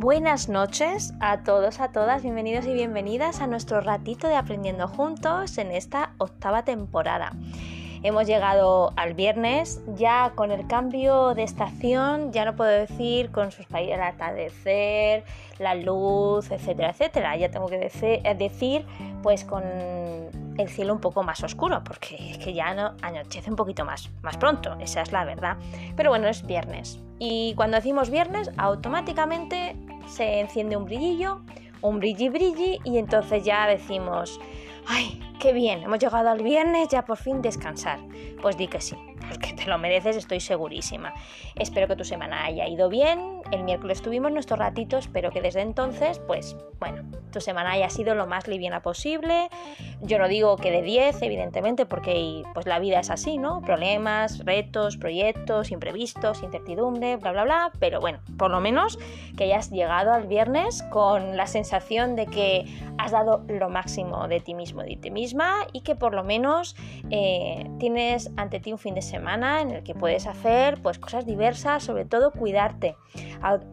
Buenas noches a todos, a todas, bienvenidos y bienvenidas a nuestro ratito de aprendiendo juntos en esta octava temporada. Hemos llegado al viernes, ya con el cambio de estación, ya no puedo decir con sus países el atardecer, la luz, etcétera, etcétera. Ya tengo que decir, pues con el cielo un poco más oscuro, porque es que ya no, anochece un poquito más, más pronto, esa es la verdad. Pero bueno, es viernes. Y cuando decimos viernes, automáticamente se enciende un brillillo, un brilli brilli, y entonces ya decimos, ¡ay, qué bien! Hemos llegado al viernes, ya por fin descansar. Pues di que sí, porque te lo mereces, estoy segurísima. Espero que tu semana haya ido bien. El miércoles tuvimos nuestro ratito, espero que desde entonces, pues bueno, tu semana haya sido lo más liviana posible. Yo no digo que de 10, evidentemente, porque pues la vida es así, ¿no? Problemas, retos, proyectos, imprevistos, incertidumbre, bla, bla, bla. Pero bueno, por lo menos que hayas llegado al viernes con la sensación de que has dado lo máximo de ti mismo, de ti misma y que por lo menos eh, tienes ante ti un fin de semana en el que puedes hacer pues cosas diversas, sobre todo cuidarte,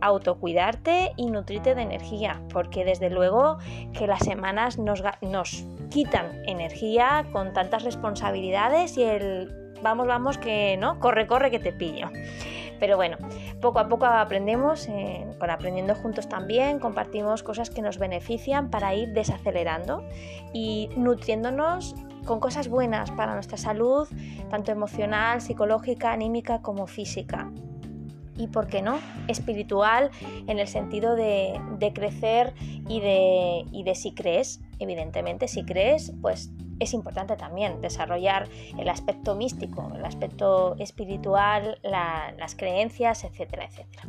autocuidarte y nutrirte de energía, porque desde luego que las semanas nos, nos quitan energía con tantas responsabilidades y el vamos, vamos, que no, corre, corre que te pillo. Pero bueno, poco a poco aprendemos, eh, con aprendiendo juntos también, compartimos cosas que nos benefician para ir desacelerando y nutriéndonos con cosas buenas para nuestra salud, tanto emocional, psicológica, anímica como física y, ¿por qué no?, espiritual en el sentido de, crecer y de, y de si crees, evidentemente, si crees, pues es importante también desarrollar el aspecto místico, el aspecto espiritual, las creencias, etcétera, etcétera.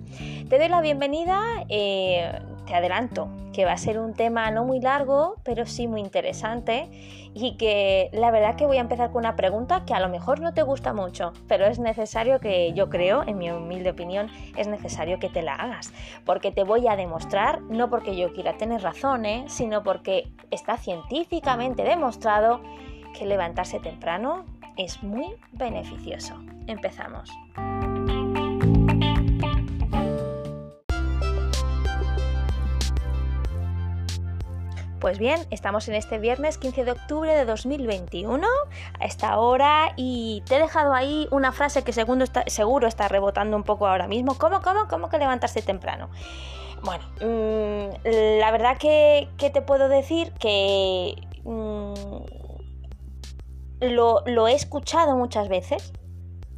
Te doy la bienvenida, eh, te adelanto que va a ser un tema no muy largo, pero sí muy interesante y que la verdad que voy a empezar con una pregunta que a lo mejor no te gusta mucho, pero es necesario que yo creo, en mi humilde opinión, es necesario que te la hagas, porque te voy a demostrar, no porque yo quiera tener razón, ¿eh? sino porque está científicamente demostrado que levantarse temprano es muy beneficioso. Empezamos. Pues bien, estamos en este viernes 15 de octubre de 2021 a esta hora y te he dejado ahí una frase que está, seguro está rebotando un poco ahora mismo. ¿Cómo, cómo, cómo que levantarse temprano? Bueno, mm, la verdad que, te puedo decir que mm, lo, he escuchado muchas veces,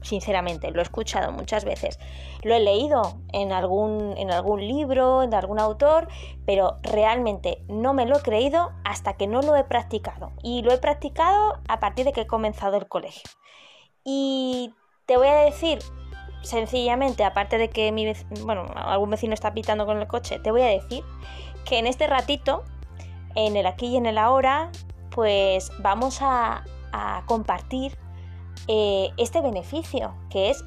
sinceramente, lo he escuchado muchas veces. Lo he leído en algún, en algún libro, en algún autor, pero realmente no me lo he creído hasta que no lo he practicado. Y lo he practicado a partir de que he comenzado el colegio. Y te voy a decir, sencillamente, aparte de que mi bueno, algún vecino está pitando con el coche, te voy a decir que en este ratito, en el aquí y en el ahora, pues vamos a, a compartir eh, este beneficio, que es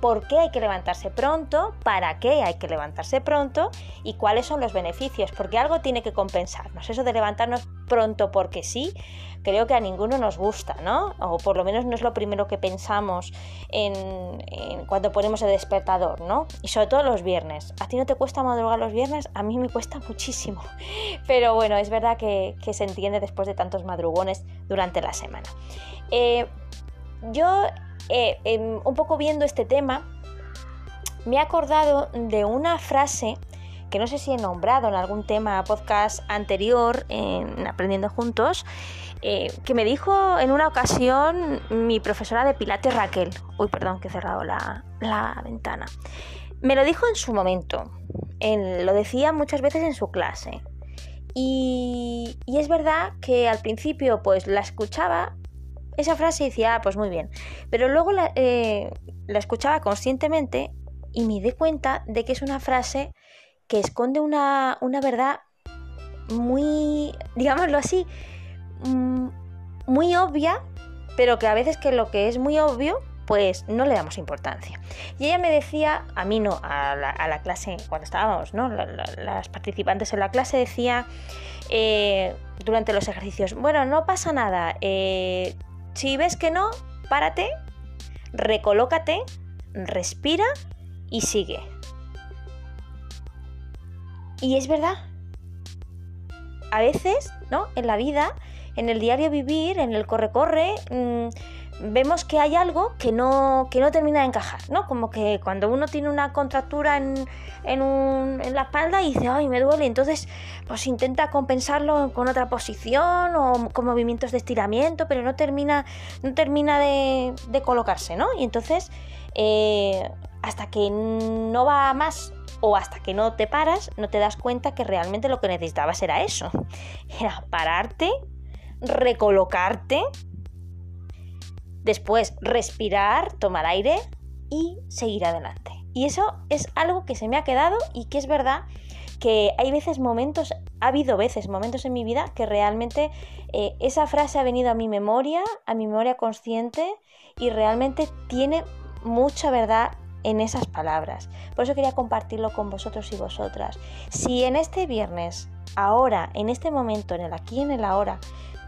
por qué hay que levantarse pronto, para qué hay que levantarse pronto y cuáles son los beneficios, porque algo tiene que compensarnos. Eso de levantarnos pronto porque sí, creo que a ninguno nos gusta, ¿no? O por lo menos no es lo primero que pensamos en, cuando ponemos el despertador, ¿no? Y sobre todo los viernes. ¿A ti no te cuesta madrugar los viernes? A mí me cuesta muchísimo. Pero bueno, es verdad que, se entiende después de tantos madrugones durante la semana. Eh, yo, eh, em, un poco viendo este tema, me he acordado de una frase que no sé si he nombrado en algún tema podcast anterior en Aprendiendo Juntos, eh, que me dijo en una ocasión mi profesora de Pilates Raquel. Uy, perdón, que he cerrado la, ventana. Me lo dijo en su momento, lo decía muchas veces en su clase. Y, y, es verdad que al principio pues la escuchaba esa frase decía, ah, pues muy bien. Pero luego eh, la, escuchaba conscientemente y me di cuenta de que es una frase que esconde una, verdad muy, digámoslo así, mm, muy obvia, pero que a veces que lo que es muy obvio, pues no le damos importancia. Y ella me decía, a mí no, a la, clase, cuando estábamos, ¿no? las participantes en la clase decía eh, durante los ejercicios, bueno, no pasa nada, eh, si ves que no, párate, recolócate, respira y sigue. Y es verdad. A veces, ¿no? En la vida, en el diario vivir, en el corre-corre, mm, vemos que hay algo que no, que no termina de encajar, ¿no? Como que cuando uno tiene una contractura en, en, la espalda y dice, ay, me duele, entonces pues intenta compensarlo con otra posición o con movimientos de estiramiento, pero no termina, no termina de, colocarse, ¿no? Y entonces, eh, hasta que no va más o hasta que no te paras, no te das cuenta que realmente lo que necesitabas era eso. Era pararte, recolocarte Después, respirar, tomar aire y seguir adelante. Y eso es algo que se me ha quedado y que es verdad que hay veces momentos, ha habido veces, momentos en mi vida que realmente eh, esa frase ha venido a mi memoria, a mi memoria consciente y realmente tiene mucha verdad en esas palabras. Por eso quería compartirlo con vosotros y vosotras. Si en este viernes, ahora, en este momento, en el aquí en el ahora,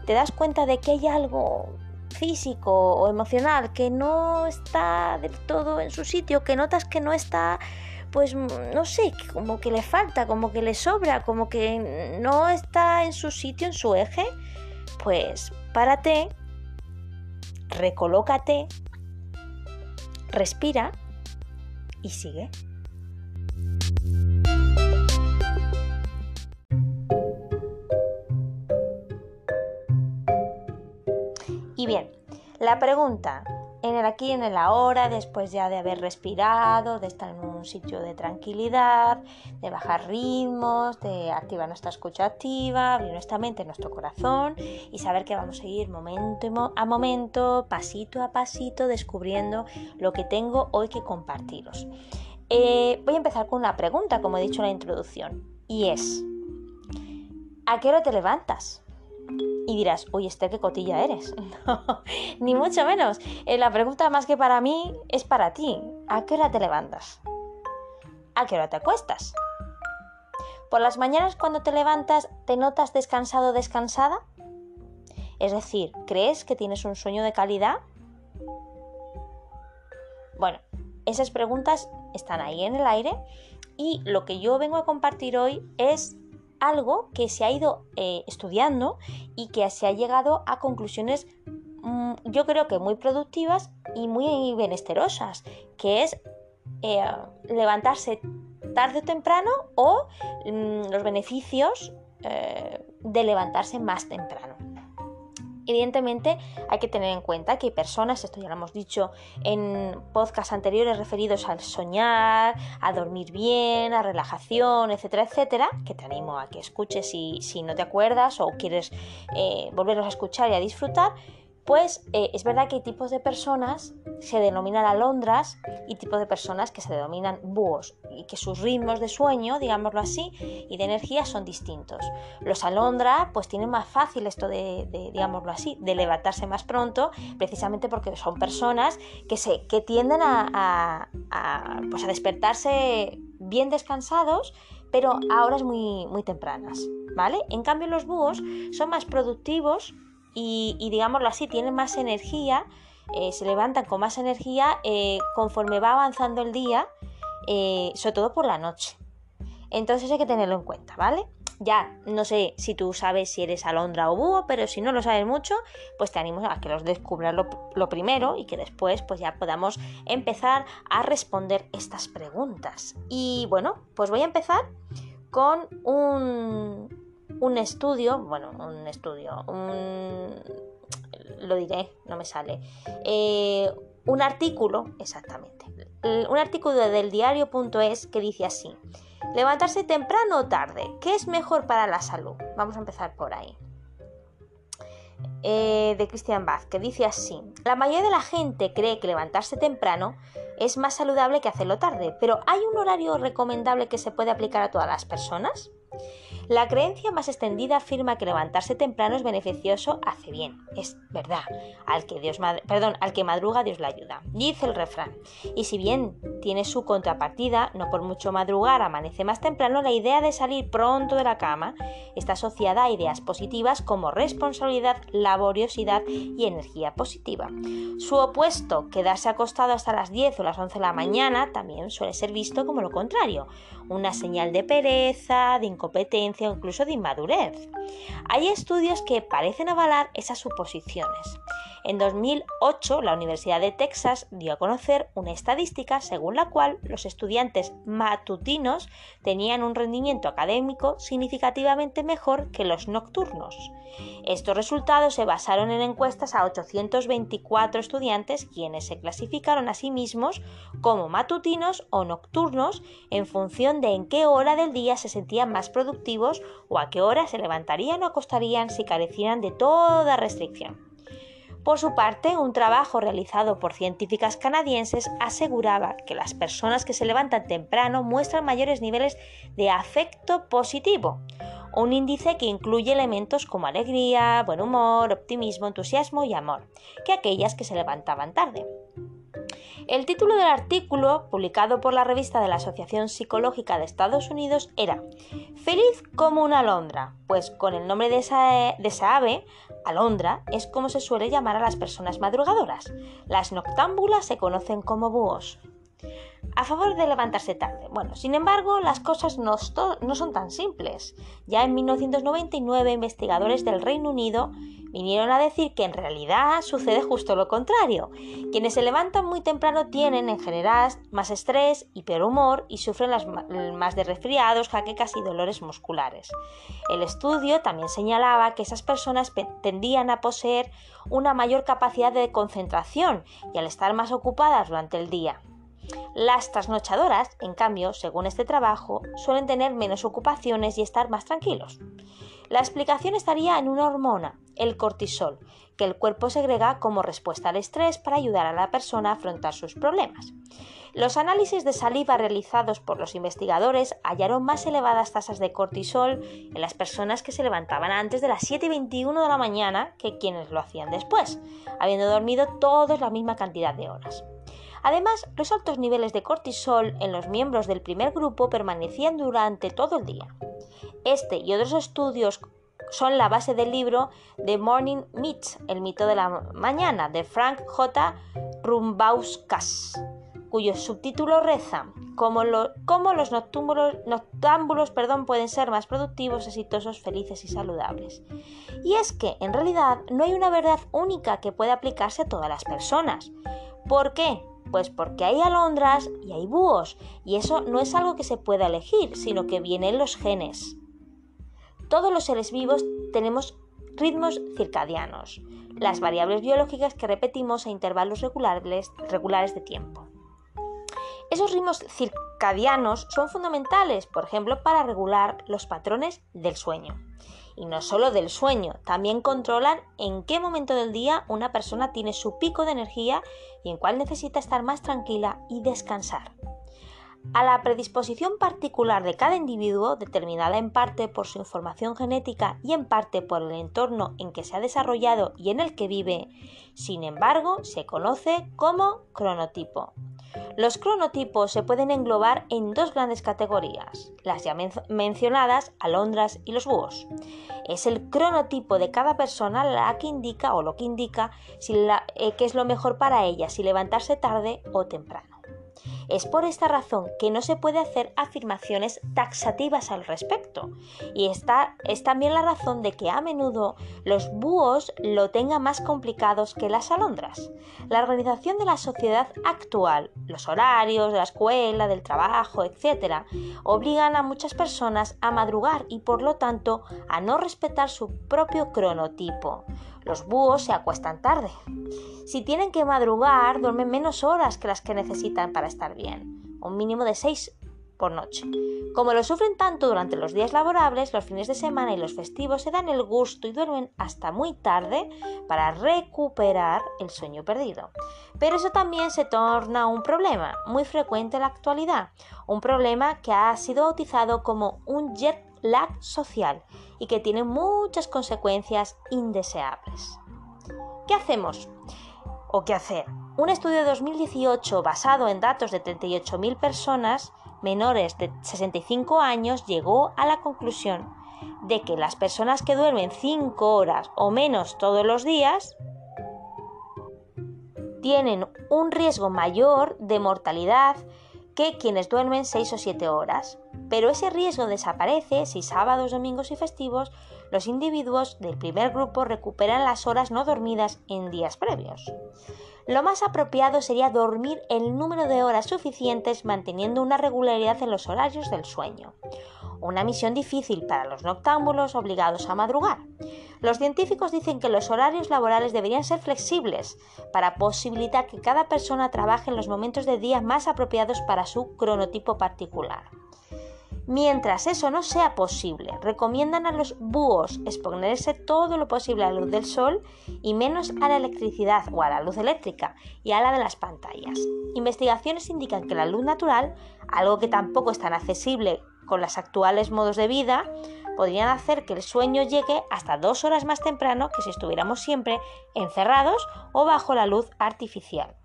te das cuenta de que hay algo físico o emocional que no está del todo en su sitio, que notas que no está, pues no sé, como que le falta, como que le sobra, como que no está en su sitio, en su eje, pues párate, recolócate, respira y sigue. La pregunta, en el aquí y en el ahora, después ya de haber respirado, de estar en un sitio de tranquilidad, de bajar ritmos, de activar nuestra escucha activa, abrir nuestra mente, nuestro corazón y saber que vamos a ir momento a momento, pasito a pasito, descubriendo lo que tengo hoy que compartiros. Eh, voy a empezar con una pregunta, como he dicho en la introducción, y es, ¿a qué hora te levantas? Y dirás, uy, este qué cotilla eres. ni mucho menos. Eh, la pregunta más que para mí es para ti. ¿A qué hora te levantas? ¿A qué hora te acuestas? ¿Por las mañanas cuando te levantas te notas descansado descansada? Es decir, ¿crees que tienes un sueño de calidad? Bueno, esas preguntas están ahí en el aire y lo que yo vengo a compartir hoy es algo que se ha ido eh, estudiando y que se ha llegado a conclusiones mm, yo creo que muy productivas y muy benesterosas, que es eh, levantarse tarde o temprano o mm, los beneficios eh, de levantarse más temprano. Evidentemente hay que tener en cuenta que hay personas, esto ya lo hemos dicho en podcasts anteriores referidos al soñar, a dormir bien, a relajación, etcétera, etcétera, que te animo a que escuches si, si no te acuerdas o quieres eh, volverlos a escuchar y a disfrutar, pues eh, es verdad que hay tipos de personas, se denominan alondras, y tipos de personas que se denominan búhos, y que sus ritmos de sueño, digámoslo así, y de energía son distintos. Los alondra, pues tienen más fácil esto de, digámoslo así, de levantarse más pronto, precisamente porque son personas que, se, que tienden a, pues a despertarse bien descansados, pero a horas muy, muy tempranas, ¿vale? En cambio los búhos son más productivos, y, digámoslo así, tienen más energía, eh, se levantan con más energía eh, conforme va avanzando el día, eh, sobre todo por la noche. Entonces hay que tenerlo en cuenta, ¿vale? Ya no sé si tú sabes si eres alondra o búho, pero si no lo sabes mucho, pues te animo a que los descubras lo, lo, primero y que después pues ya podamos empezar a responder estas preguntas. Y bueno, pues voy a empezar con un, un estudio, bueno, un estudio, un, lo diré, no me sale, eh, un artículo, exactamente, un artículo del diario.es que dice así, levantarse temprano o tarde, ¿qué es mejor para la salud? Vamos a empezar por ahí. Eh, de Christian Bach, que dice así, la mayoría de la gente cree que levantarse temprano es más saludable que hacerlo tarde, pero ¿hay un horario recomendable que se puede aplicar a todas las personas? La creencia más extendida afirma que levantarse temprano es beneficioso, hace bien. Es verdad. Al que, Dios perdón, al que madruga, Dios le ayuda. Dice el refrán. Y si bien tiene su contrapartida, no por mucho madrugar amanece más temprano, la idea de salir pronto de la cama está asociada a ideas positivas como responsabilidad, laboriosidad y energía positiva. Su opuesto, quedarse acostado hasta las 10 o las 11 de la mañana, también suele ser visto como lo contrario, una señal de pereza, de incompetencia o incluso de inmadurez. Hay estudios que parecen avalar esas suposiciones. En 2008, la Universidad de Texas dio a conocer una estadística según la cual los estudiantes matutinos tenían un rendimiento académico significativamente mejor que los nocturnos. Estos resultados se basaron en encuestas a 824 estudiantes quienes se clasificaron a sí mismos como matutinos o nocturnos en función de en qué hora del día se sentían más productivos o a qué hora se levantarían o acostarían si carecieran de toda restricción. Por su parte, un trabajo realizado por científicas canadienses aseguraba que las personas que se levantan temprano muestran mayores niveles de afecto positivo, un índice que incluye elementos como alegría, buen humor, optimismo, entusiasmo y amor, que aquellas que se levantaban tarde. El título del artículo, publicado por la revista de la Asociación Psicológica de Estados Unidos, era Feliz como una alondra, pues con el nombre de esa, de esa ave Alondra es como se suele llamar a las personas madrugadoras. Las noctámbulas se conocen como búhos. A favor de levantarse tarde. Bueno, sin embargo, las cosas no, no son tan simples. Ya en 1999, investigadores del Reino Unido vinieron a decir que en realidad sucede justo lo contrario. Quienes se levantan muy temprano tienen en general más estrés y peor humor y sufren más de resfriados, jaquecas y dolores musculares. El estudio también señalaba que esas personas tendían a poseer una mayor capacidad de concentración y al estar más ocupadas durante el día. Las trasnochadoras, en cambio, según este trabajo, suelen tener menos ocupaciones y estar más tranquilos. La explicación estaría en una hormona, el cortisol, que el cuerpo segrega como respuesta al estrés para ayudar a la persona a afrontar sus problemas. Los análisis de saliva realizados por los investigadores hallaron más elevadas tasas de cortisol en las personas que se levantaban antes de las 7 y 21 de la mañana que quienes lo hacían después, habiendo dormido todos la misma cantidad de horas. Además, los altos niveles de cortisol en los miembros del primer grupo permanecían durante todo el día. Este y otros estudios son la base del libro The Morning Myth, el mito de la mañana, de Frank J. Rumbauskas, cuyo subtítulo reza cómo, los noctámbulos, pueden ser más productivos, exitosos, felices y saludables. Y es que, en realidad, no hay una verdad única que pueda aplicarse a todas las personas. ¿Por qué? Pues porque hay alondras y hay búhos, y eso no es algo que se pueda elegir, sino que viene en los genes. Todos los seres vivos tenemos ritmos circadianos, las variables biológicas que repetimos a intervalos regulares, regulares de tiempo. Esos ritmos circadianos son fundamentales, por ejemplo, para regular los patrones del sueño. Y no solo del sueño, también controlan en qué momento del día una persona tiene su pico de energía y en cuál necesita estar más tranquila y descansar a la predisposición particular de cada individuo, determinada en parte por su información genética y en parte por el entorno en que se ha desarrollado y en el que vive, sin embargo, se conoce como cronotipo. Los cronotipos se pueden englobar en dos grandes categorías, las ya mencionadas, alondras y los búhos. Es el cronotipo de cada persona la que indica o lo que indica si eh, qué es lo mejor para ella, si levantarse tarde o temprano. Es por esta razón que no se puede hacer afirmaciones taxativas al respecto. Y esta es también la razón de que a menudo los búhos lo tengan más complicados que las alondras. La organización de la sociedad actual, los horarios de la escuela, del trabajo, etc., obligan a muchas personas a madrugar y por lo tanto a no respetar su propio cronotipo. Los búhos se acuestan tarde. Si tienen que madrugar, duermen menos horas que las que necesitan para estar bien, un mínimo de 6 por noche. Como lo sufren tanto durante los días laborables, los fines de semana y los festivos se dan el gusto y duermen hasta muy tarde para recuperar el sueño perdido. Pero eso también se torna un problema muy frecuente en la actualidad, un problema que ha sido bautizado como un jet lag social y que tiene muchas consecuencias indeseables. ¿Qué hacemos? ¿O qué hacer? Un estudio de 2018 basado en datos de 38.000 personas menores de 65 años llegó a la conclusión de que las personas que duermen 5 horas o menos todos los días tienen un riesgo mayor de mortalidad que quienes duermen 6 o 7 horas. Pero ese riesgo desaparece si sábados, domingos y festivos los individuos del primer grupo recuperan las horas no dormidas en días previos. Lo más apropiado sería dormir el número de horas suficientes manteniendo una regularidad en los horarios del sueño. Una misión difícil para los noctámbulos obligados a madrugar. Los científicos dicen que los horarios laborales deberían ser flexibles para posibilitar que cada persona trabaje en los momentos de día más apropiados para su cronotipo particular. Mientras eso no sea posible, recomiendan a los búhos exponerse todo lo posible a la luz del sol y menos a la electricidad o a la luz eléctrica y a la de las pantallas. Investigaciones indican que la luz natural, algo que tampoco es tan accesible con los actuales modos de vida, podrían hacer que el sueño llegue hasta dos horas más temprano que si estuviéramos siempre encerrados o bajo la luz artificial.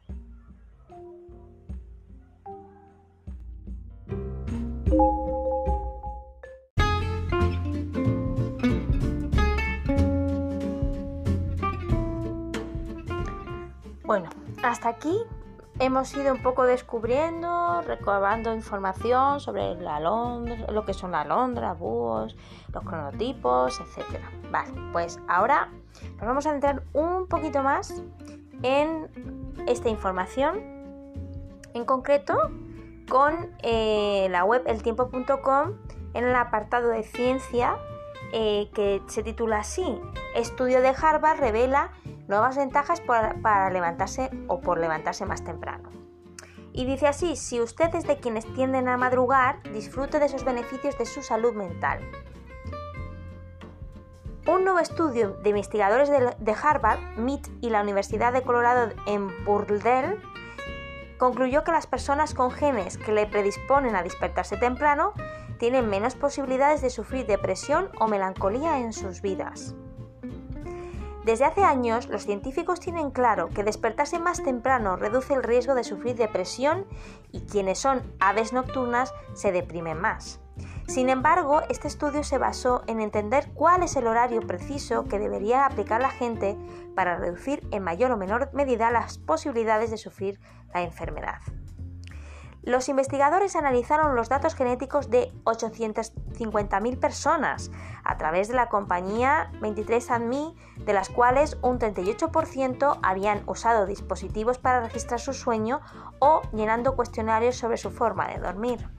Bueno, hasta aquí hemos ido un poco descubriendo, recabando información sobre la alondra, lo que son la alondra, búhos, los cronotipos, etc. Vale, pues ahora nos vamos a entrar un poquito más en esta información, en concreto con eh, la web eltiempo.com en el apartado de ciencia eh, que se titula así, Estudio de Harvard revela nuevas ventajas para levantarse o por levantarse más temprano. Y dice así, si usted es de quienes tienden a madrugar, disfrute de esos beneficios de su salud mental. Un nuevo estudio de investigadores de Harvard, MIT y la Universidad de Colorado en Burdell concluyó que las personas con genes que le predisponen a despertarse temprano tienen menos posibilidades de sufrir depresión o melancolía en sus vidas. Desde hace años, los científicos tienen claro que despertarse más temprano reduce el riesgo de sufrir depresión y quienes son aves nocturnas se deprimen más. Sin embargo, este estudio se basó en entender cuál es el horario preciso que debería aplicar la gente para reducir en mayor o menor medida las posibilidades de sufrir la enfermedad. Los investigadores analizaron los datos genéticos de 850.000 personas a través de la compañía 23andMe, de las cuales un 38% habían usado dispositivos para registrar su sueño o llenando cuestionarios sobre su forma de dormir.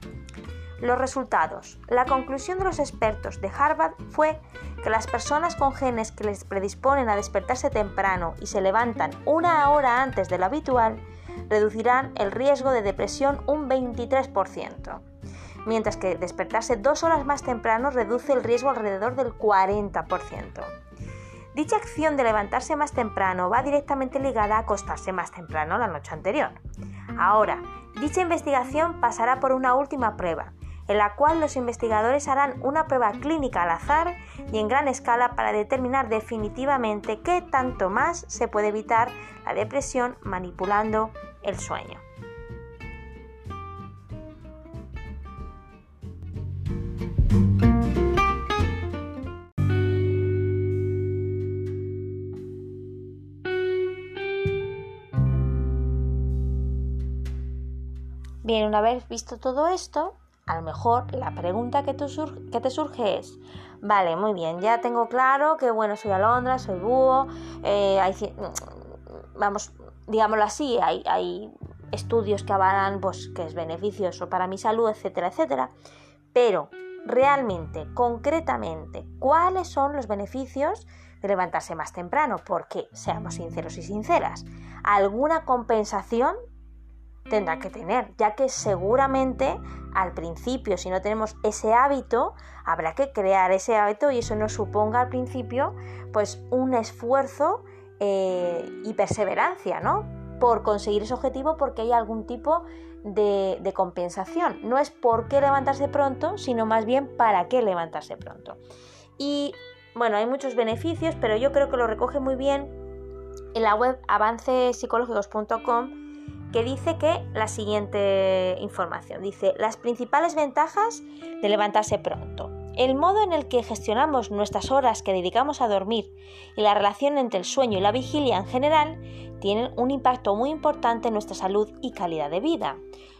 Los resultados. La conclusión de los expertos de Harvard fue que las personas con genes que les predisponen a despertarse temprano y se levantan una hora antes de lo habitual reducirán el riesgo de depresión un 23%, mientras que despertarse dos horas más temprano reduce el riesgo alrededor del 40%. Dicha acción de levantarse más temprano va directamente ligada a acostarse más temprano la noche anterior. Ahora, dicha investigación pasará por una última prueba, en la cual los investigadores harán una prueba clínica al azar y en gran escala para determinar definitivamente qué tanto más se puede evitar la depresión manipulando el sueño. Bien, una vez visto todo esto, a lo mejor la pregunta que, te surge es, vale, muy bien, ya tengo claro que, bueno, soy alondra, soy búho, eh, vamos, digámoslo así, hay, estudios que avalan pues, que es beneficioso para mi salud, etcétera, etcétera, pero realmente, concretamente, ¿cuáles son los beneficios de levantarse más temprano? Porque, seamos sinceros y sinceras, ¿alguna compensación tendrá que tener, ya que seguramente al principio, si no tenemos ese hábito, habrá que crear ese hábito y eso nos suponga al principio pues un esfuerzo eh, y perseverancia, ¿no? por conseguir ese objetivo porque hay algún tipo de, de compensación. No es por qué levantarse pronto, sino más bien para qué levantarse pronto. Y bueno, hay muchos beneficios, pero yo creo que lo recoge muy bien en la web avancespsicológicos.com que dice que la siguiente información dice las principales ventajas de levantarse pronto. El modo en el que gestionamos nuestras horas que dedicamos a dormir y la relación entre el sueño y la vigilia en general tienen un impacto muy importante en nuestra salud y calidad de vida.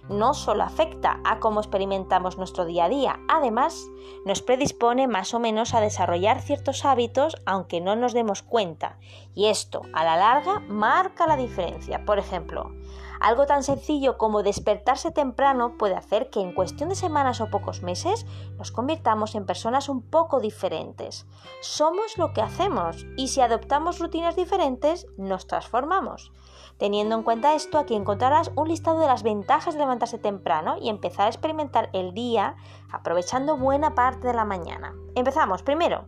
No solo afecta a cómo experimentamos nuestro día a día, además nos predispone más o menos a desarrollar ciertos hábitos aunque no nos demos cuenta. Y esto, a la larga, marca la diferencia. Por ejemplo, algo tan sencillo como despertarse temprano puede hacer que en cuestión de semanas o pocos meses nos convirtamos en personas un poco diferentes. Somos lo que hacemos y si adoptamos rutinas diferentes nos transformamos. Teniendo en cuenta esto, aquí encontrarás un listado de las ventajas de levantarse temprano y empezar a experimentar el día aprovechando buena parte de la mañana. Empezamos. Primero,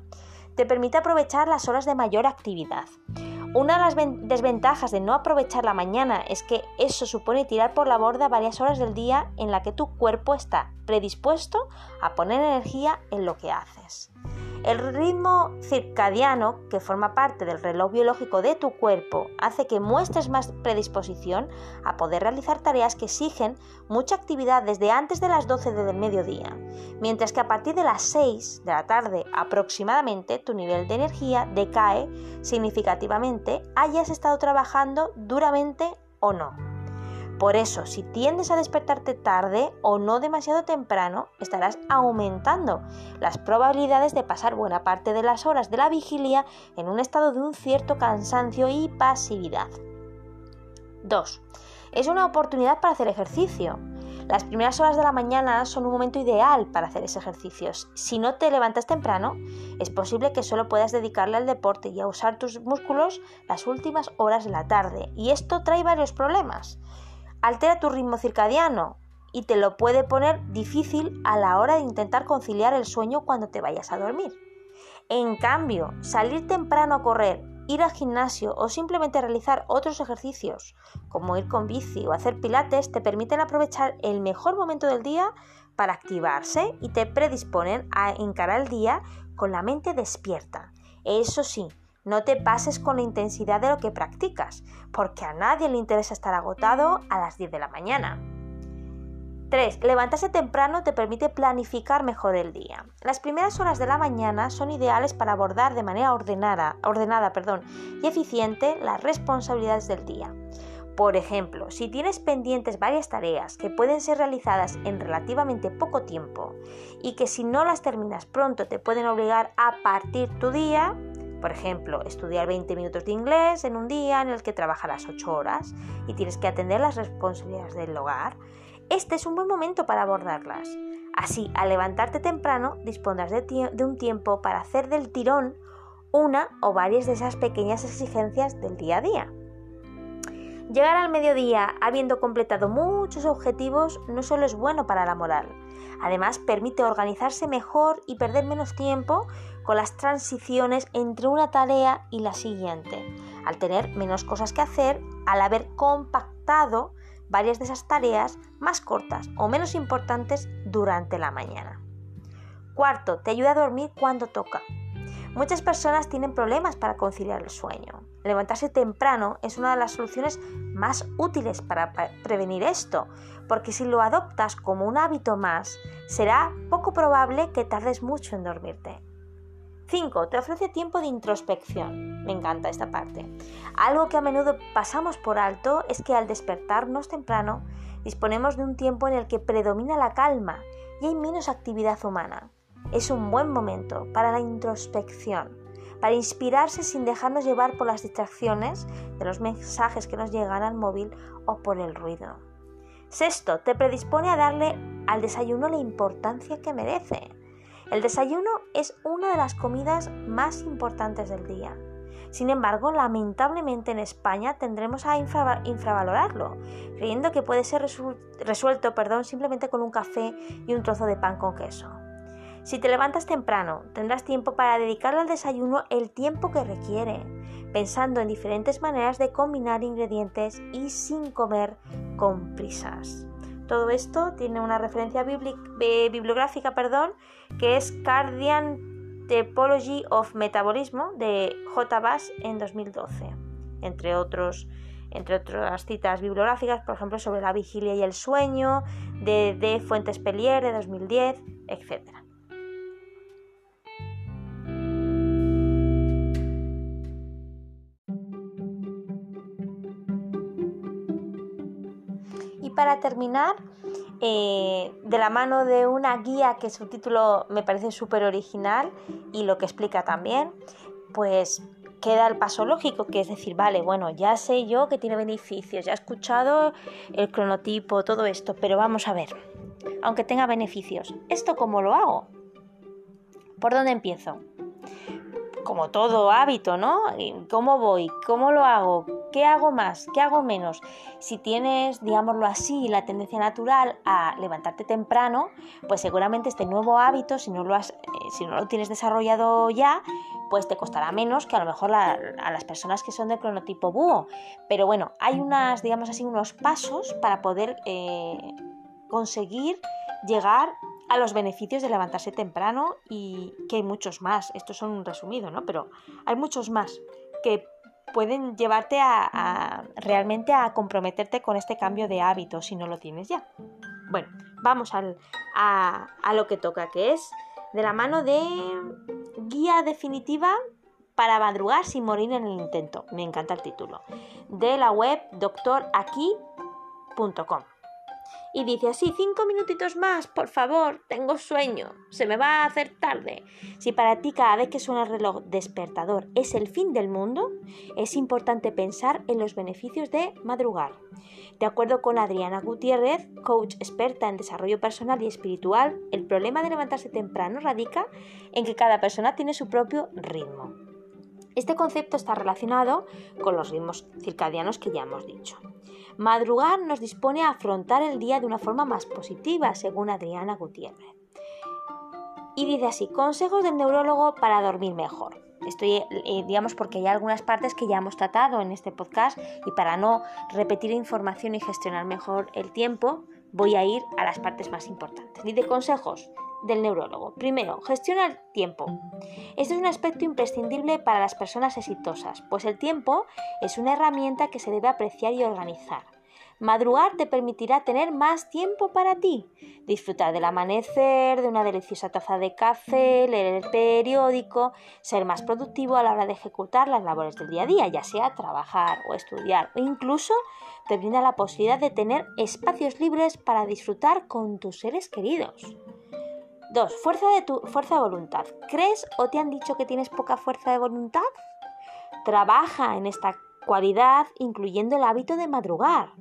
te permite aprovechar las horas de mayor actividad. Una de las desventajas de no aprovechar la mañana es que eso supone tirar por la borda varias horas del día en la que tu cuerpo está predispuesto a poner energía en lo que haces. El ritmo circadiano, que forma parte del reloj biológico de tu cuerpo, hace que muestres más predisposición a poder realizar tareas que exigen mucha actividad desde antes de las 12 del mediodía, mientras que a partir de las 6 de la tarde aproximadamente tu nivel de energía decae significativamente, hayas estado trabajando duramente o no. Por eso, si tiendes a despertarte tarde o no demasiado temprano, estarás aumentando las probabilidades de pasar buena parte de las horas de la vigilia en un estado de un cierto cansancio y pasividad. 2. Es una oportunidad para hacer ejercicio. Las primeras horas de la mañana son un momento ideal para hacer ese ejercicio. Si no te levantas temprano, es posible que solo puedas dedicarle al deporte y a usar tus músculos las últimas horas de la tarde. Y esto trae varios problemas altera tu ritmo circadiano y te lo puede poner difícil a la hora de intentar conciliar el sueño cuando te vayas a dormir. En cambio, salir temprano a correr, ir al gimnasio o simplemente realizar otros ejercicios, como ir con bici o hacer pilates, te permiten aprovechar el mejor momento del día para activarse y te predisponen a encarar el día con la mente despierta. Eso sí, no te pases con la intensidad de lo que practicas, porque a nadie le interesa estar agotado a las 10 de la mañana. 3. Levantarse temprano te permite planificar mejor el día. Las primeras horas de la mañana son ideales para abordar de manera ordenada, ordenada perdón, y eficiente las responsabilidades del día. Por ejemplo, si tienes pendientes varias tareas que pueden ser realizadas en relativamente poco tiempo y que si no las terminas pronto te pueden obligar a partir tu día, por ejemplo, estudiar 20 minutos de inglés en un día en el que trabajarás 8 horas y tienes que atender las responsabilidades del hogar. Este es un buen momento para abordarlas. Así, al levantarte temprano, dispondrás de, de un tiempo para hacer del tirón una o varias de esas pequeñas exigencias del día a día. Llegar al mediodía habiendo completado muchos objetivos no solo es bueno para la moral, además permite organizarse mejor y perder menos tiempo las transiciones entre una tarea y la siguiente, al tener menos cosas que hacer, al haber compactado varias de esas tareas más cortas o menos importantes durante la mañana. Cuarto, te ayuda a dormir cuando toca. Muchas personas tienen problemas para conciliar el sueño. Levantarse temprano es una de las soluciones más útiles para prevenir esto, porque si lo adoptas como un hábito más, será poco probable que tardes mucho en dormirte. 5. Te ofrece tiempo de introspección. Me encanta esta parte. Algo que a menudo pasamos por alto es que al despertarnos temprano disponemos de un tiempo en el que predomina la calma y hay menos actividad humana. Es un buen momento para la introspección, para inspirarse sin dejarnos llevar por las distracciones de los mensajes que nos llegan al móvil o por el ruido. Sexto, te predispone a darle al desayuno la importancia que merece. El desayuno es una de las comidas más importantes del día. Sin embargo, lamentablemente en España tendremos a infravalorarlo, creyendo que puede ser resuelto perdón, simplemente con un café y un trozo de pan con queso. Si te levantas temprano, tendrás tiempo para dedicarle al desayuno el tiempo que requiere, pensando en diferentes maneras de combinar ingredientes y sin comer con prisas. Todo esto tiene una referencia bibliográfica perdón, que es Cardian Typology of Metabolismo de J. Bass en 2012, entre otros entre otras citas bibliográficas, por ejemplo, sobre la vigilia y el sueño, de D. Fuentes Pellier de 2010, etc. Para terminar, eh, de la mano de una guía que su título me parece súper original y lo que explica también, pues queda el paso lógico, que es decir, vale, bueno, ya sé yo que tiene beneficios, ya he escuchado el cronotipo, todo esto, pero vamos a ver, aunque tenga beneficios, ¿esto cómo lo hago? ¿Por dónde empiezo? Como todo hábito, ¿no? ¿Cómo voy? ¿Cómo lo hago? ¿Qué hago más? ¿Qué hago menos? Si tienes, digámoslo así, la tendencia natural a levantarte temprano, pues seguramente este nuevo hábito, si no lo, has, eh, si no lo tienes desarrollado ya, pues te costará menos que a lo mejor a las personas que son de cronotipo búho. Pero bueno, hay unas, digamos así, unos pasos para poder eh, conseguir llegar a los beneficios de levantarse temprano y que hay muchos más. Estos son un resumido, ¿no? Pero hay muchos más que pueden llevarte a, realmente a comprometerte con este cambio de hábito si no lo tienes ya. Bueno, vamos a, a lo que toca, que es de la mano de Guía definitiva para madrugar sin morir en el intento. Me encanta el título. De la web doctoraquí.com. Y dice así, cinco minutitos más, por favor, tengo sueño, se me va a hacer tarde. Si para ti cada vez que suena el reloj despertador es el fin del mundo, es importante pensar en los beneficios de madrugar. De acuerdo con Adriana Gutiérrez, coach experta en desarrollo personal y espiritual, el problema de levantarse temprano radica en que cada persona tiene su propio ritmo. Este concepto está relacionado con los ritmos circadianos que ya hemos dicho. Madrugar nos dispone a afrontar el día de una forma más positiva, según Adriana Gutiérrez. Y dice así, consejos del neurólogo para dormir mejor. Estoy, eh, digamos, porque hay algunas partes que ya hemos tratado en este podcast y para no repetir información y gestionar mejor el tiempo, voy a ir a las partes más importantes. Dice consejos del neurólogo. Primero, gestiona el tiempo. Este es un aspecto imprescindible para las personas exitosas, pues el tiempo es una herramienta que se debe apreciar y organizar. Madrugar te permitirá tener más tiempo para ti, disfrutar del amanecer, de una deliciosa taza de café, leer el periódico, ser más productivo a la hora de ejecutar las labores del día a día, ya sea trabajar o estudiar, o incluso te brinda la posibilidad de tener espacios libres para disfrutar con tus seres queridos. 2. Fuerza de tu fuerza de voluntad. ¿Crees o te han dicho que tienes poca fuerza de voluntad? Trabaja en esta cualidad incluyendo el hábito de madrugar.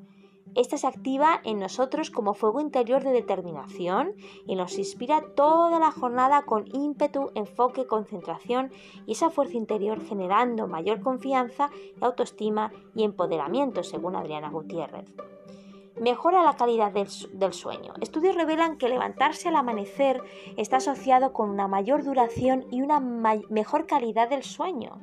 Esta se activa en nosotros como fuego interior de determinación y nos inspira toda la jornada con ímpetu, enfoque, concentración y esa fuerza interior generando mayor confianza, autoestima y empoderamiento, según Adriana Gutiérrez mejora la calidad del, sueño. Estudios revelan que levantarse al amanecer está asociado con una mayor duración y una mejor calidad del sueño.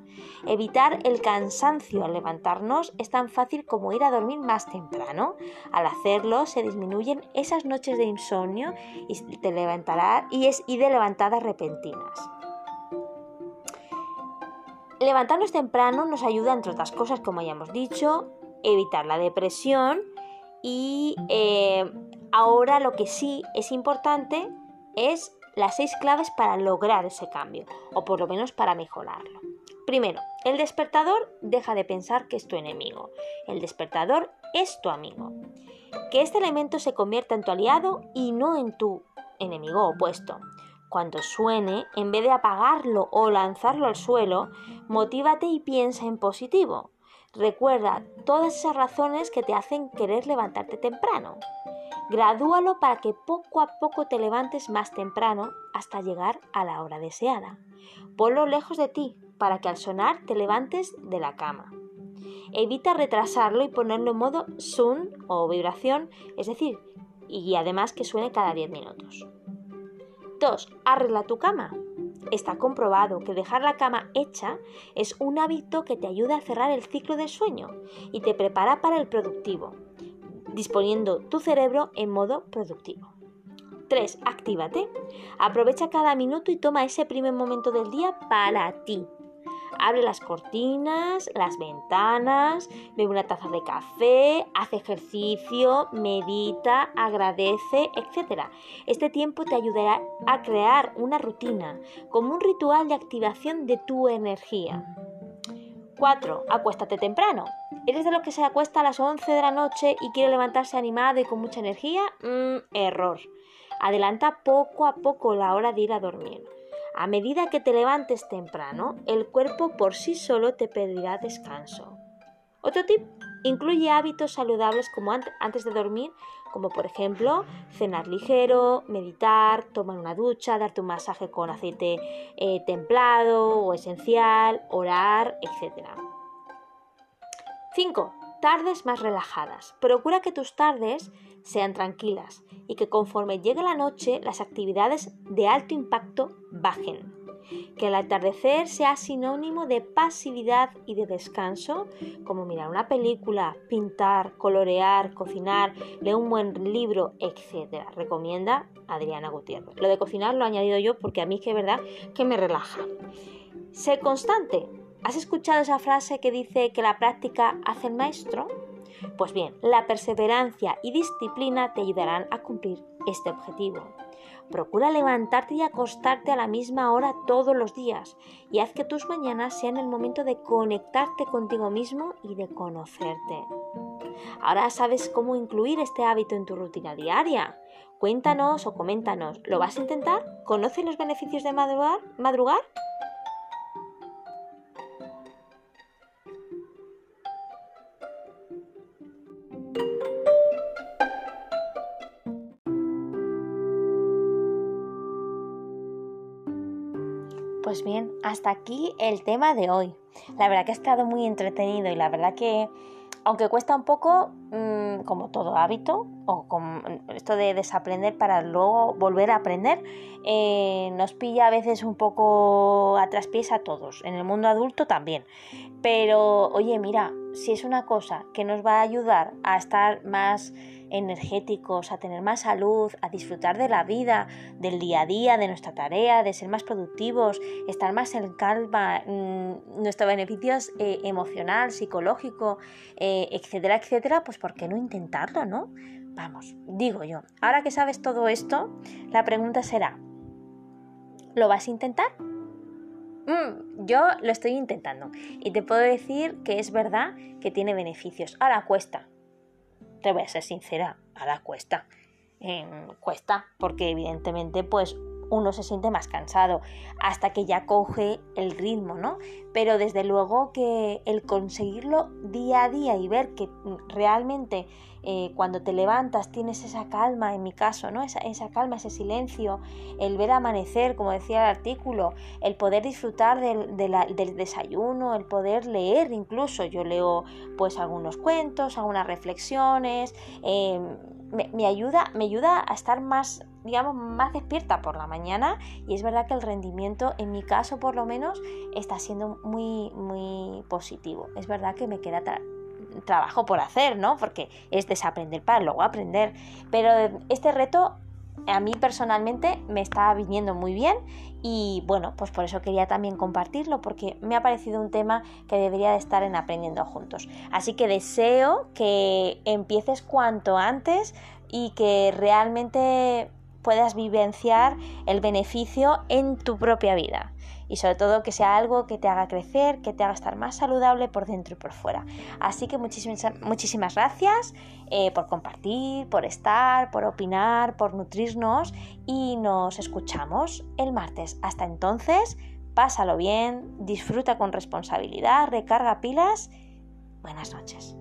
Evitar el cansancio al levantarnos es tan fácil como ir a dormir más temprano. Al hacerlo se disminuyen esas noches de insomnio y, levantará, y, es, de levantadas repentinas. Levantarnos temprano nos ayuda, entre otras cosas, como ya hemos dicho, evitar la depresión, y eh, ahora lo que sí es importante es las seis claves para lograr ese cambio, o por lo menos para mejorarlo. Primero, el despertador deja de pensar que es tu enemigo. El despertador es tu amigo. Que este elemento se convierta en tu aliado y no en tu enemigo opuesto. Cuando suene, en vez de apagarlo o lanzarlo al suelo, motívate y piensa en positivo. Recuerda todas esas razones que te hacen querer levantarte temprano. Gradúalo para que poco a poco te levantes más temprano hasta llegar a la hora deseada. Ponlo lejos de ti para que al sonar te levantes de la cama. Evita retrasarlo y ponerlo en modo sun o vibración, es decir, y además que suene cada 10 minutos. 2. Arregla tu cama. Está comprobado que dejar la cama hecha es un hábito que te ayuda a cerrar el ciclo del sueño y te prepara para el productivo, disponiendo tu cerebro en modo productivo. 3. Actívate. Aprovecha cada minuto y toma ese primer momento del día para ti. Abre las cortinas, las ventanas, bebe una taza de café, hace ejercicio, medita, agradece, etc. Este tiempo te ayudará a crear una rutina, como un ritual de activación de tu energía. 4. Acuéstate temprano. ¿Eres de los que se acuesta a las 11 de la noche y quiere levantarse animado y con mucha energía? Mm, error. Adelanta poco a poco la hora de ir a dormir. A medida que te levantes temprano, el cuerpo por sí solo te pedirá descanso. Otro tip, incluye hábitos saludables como antes de dormir, como por ejemplo cenar ligero, meditar, tomar una ducha, darte un masaje con aceite eh, templado o esencial, orar, etc. 5. Tardes más relajadas. Procura que tus tardes sean tranquilas y que conforme llegue la noche las actividades de alto impacto bajen. Que el atardecer sea sinónimo de pasividad y de descanso, como mirar una película, pintar, colorear, cocinar, leer un buen libro, etc. Recomienda Adriana Gutiérrez. Lo de cocinar lo he añadido yo porque a mí es que es verdad que me relaja. Sé constante. ¿Has escuchado esa frase que dice que la práctica hace el maestro? Pues bien, la perseverancia y disciplina te ayudarán a cumplir este objetivo. Procura levantarte y acostarte a la misma hora todos los días y haz que tus mañanas sean el momento de conectarte contigo mismo y de conocerte. Ahora sabes cómo incluir este hábito en tu rutina diaria. Cuéntanos o coméntanos, ¿lo vas a intentar? ¿Conoces los beneficios de? ¿Madrugar? Pues bien, hasta aquí el tema de hoy. La verdad que ha estado muy entretenido y la verdad que, aunque cuesta un poco, mm, como todo hábito, o como esto de desaprender para luego volver a aprender, eh, nos pilla a veces un poco a traspiés a todos, en el mundo adulto también. Pero, oye, mira, si es una cosa que nos va a ayudar a estar más energéticos, a tener más salud, a disfrutar de la vida, del día a día, de nuestra tarea, de ser más productivos, estar más en calma, mm, nuestros beneficios eh, emocional, psicológico, eh, etcétera, etcétera, pues ¿por qué no intentarlo, no? Vamos, digo yo, ahora que sabes todo esto, la pregunta será, ¿lo vas a intentar? Mm, yo lo estoy intentando y te puedo decir que es verdad que tiene beneficios. Ahora cuesta, te voy a ser sincera, ahora cuesta. Em, cuesta, porque evidentemente pues uno se siente más cansado hasta que ya coge el ritmo, ¿no? Pero desde luego que el conseguirlo día a día y ver que realmente eh, cuando te levantas tienes esa calma, en mi caso, ¿no? Esa, calma, ese silencio, el ver amanecer, como decía el artículo, el poder disfrutar del, desayuno, el poder leer incluso, yo leo pues algunos cuentos, algunas reflexiones, eh, me, ayuda, me ayuda a estar más digamos, más despierta por la mañana y es verdad que el rendimiento, en mi caso por lo menos, está siendo muy, muy positivo. Es verdad que me queda trabajo por hacer, ¿no? Porque es desaprender para luego aprender. Pero este reto a mí personalmente me está viniendo muy bien y bueno, pues por eso quería también compartirlo porque me ha parecido un tema que debería de estar en aprendiendo juntos. Así que deseo que empieces cuanto antes y que realmente puedas vivenciar el beneficio en tu propia vida y sobre todo que sea algo que te haga crecer, que te haga estar más saludable por dentro y por fuera. Así que muchísimas, muchísimas gracias eh, por compartir, por estar, por opinar, por nutrirnos y nos escuchamos el martes. Hasta entonces, pásalo bien, disfruta con responsabilidad, recarga pilas. Buenas noches.